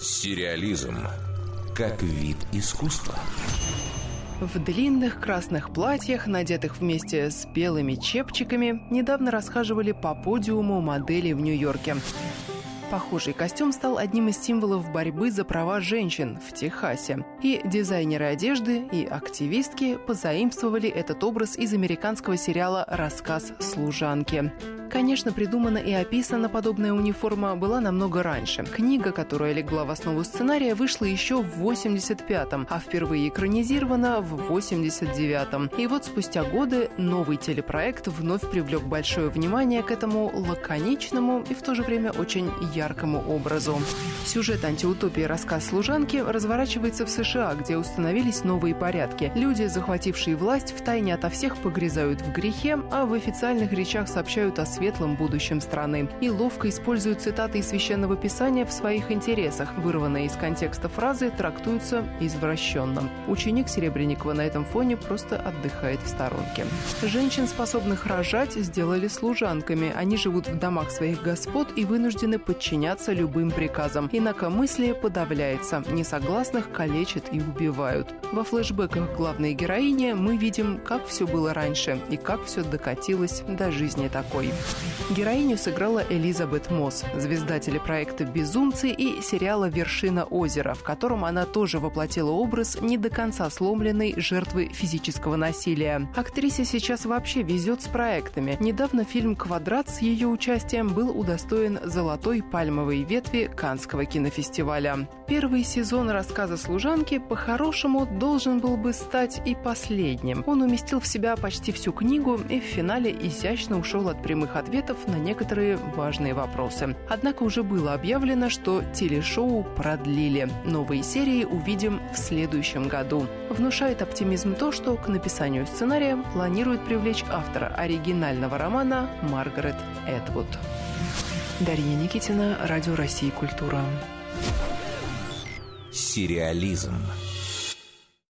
Сериализм как вид искусства. В длинных красных платьях, надетых вместе с белыми чепчиками, недавно расхаживали по подиуму модели в Нью-Йорке. Похожий костюм стал одним из символов борьбы за права женщин в Техасе. И дизайнеры одежды, и активистки позаимствовали этот образ из американского сериала «Рассказ служанки». Конечно, придумана и описана подобная униформа была намного раньше. Книга, которая легла в основу сценария, вышла еще в 85-м, а впервые экранизирована в 89-м. И вот спустя годы новый телепроект вновь привлек большое внимание к этому лаконичному и в то же время очень яркому образу. Сюжет антиутопии «Рассказ служанки» разворачивается в США, где установились новые порядки. Люди, захватившие власть, втайне ото всех погрязают в грехе, а в официальных речах сообщают о светлом будущем страны. И ловко используют цитаты из Священного Писания в своих интересах. Вырванные из контекста фразы трактуются извращенно. Ученик Серебренникова на этом фоне просто отдыхает в сторонке. Женщин, способных рожать, сделали служанками. Они живут в домах своих господ и вынуждены подчиняться любым приказам. Инакомыслие подавляется, несогласных калечат и убивают. Во флешбеках главной героини мы видим, как все было раньше и как все докатилось до жизни такой. Героиню сыграла Элизабет Мосс, звезда телепроекта «Безумцы» и сериала «Вершина озера», в котором она тоже воплотила образ не до конца сломленной жертвы физического насилия. Актрисе сейчас вообще везет с проектами. Недавно фильм «Квадрат» с ее участием был удостоен золотой пальмовой ветви Канского кинофестиваля. Первый сезон рассказа «Служанки» по-хорошему должен был бы стать и последним. Он уместил в себя почти всю книгу и в финале изящно ушел от прямых ответов на некоторые важные вопросы. Однако уже было объявлено, что телешоу продлили. Новые серии увидим в следующем году. Внушает оптимизм то, что к написанию сценария планирует привлечь автора оригинального романа Маргарет Эдвуд. Дарья Никитина, Радио России «Культура». Сериализм.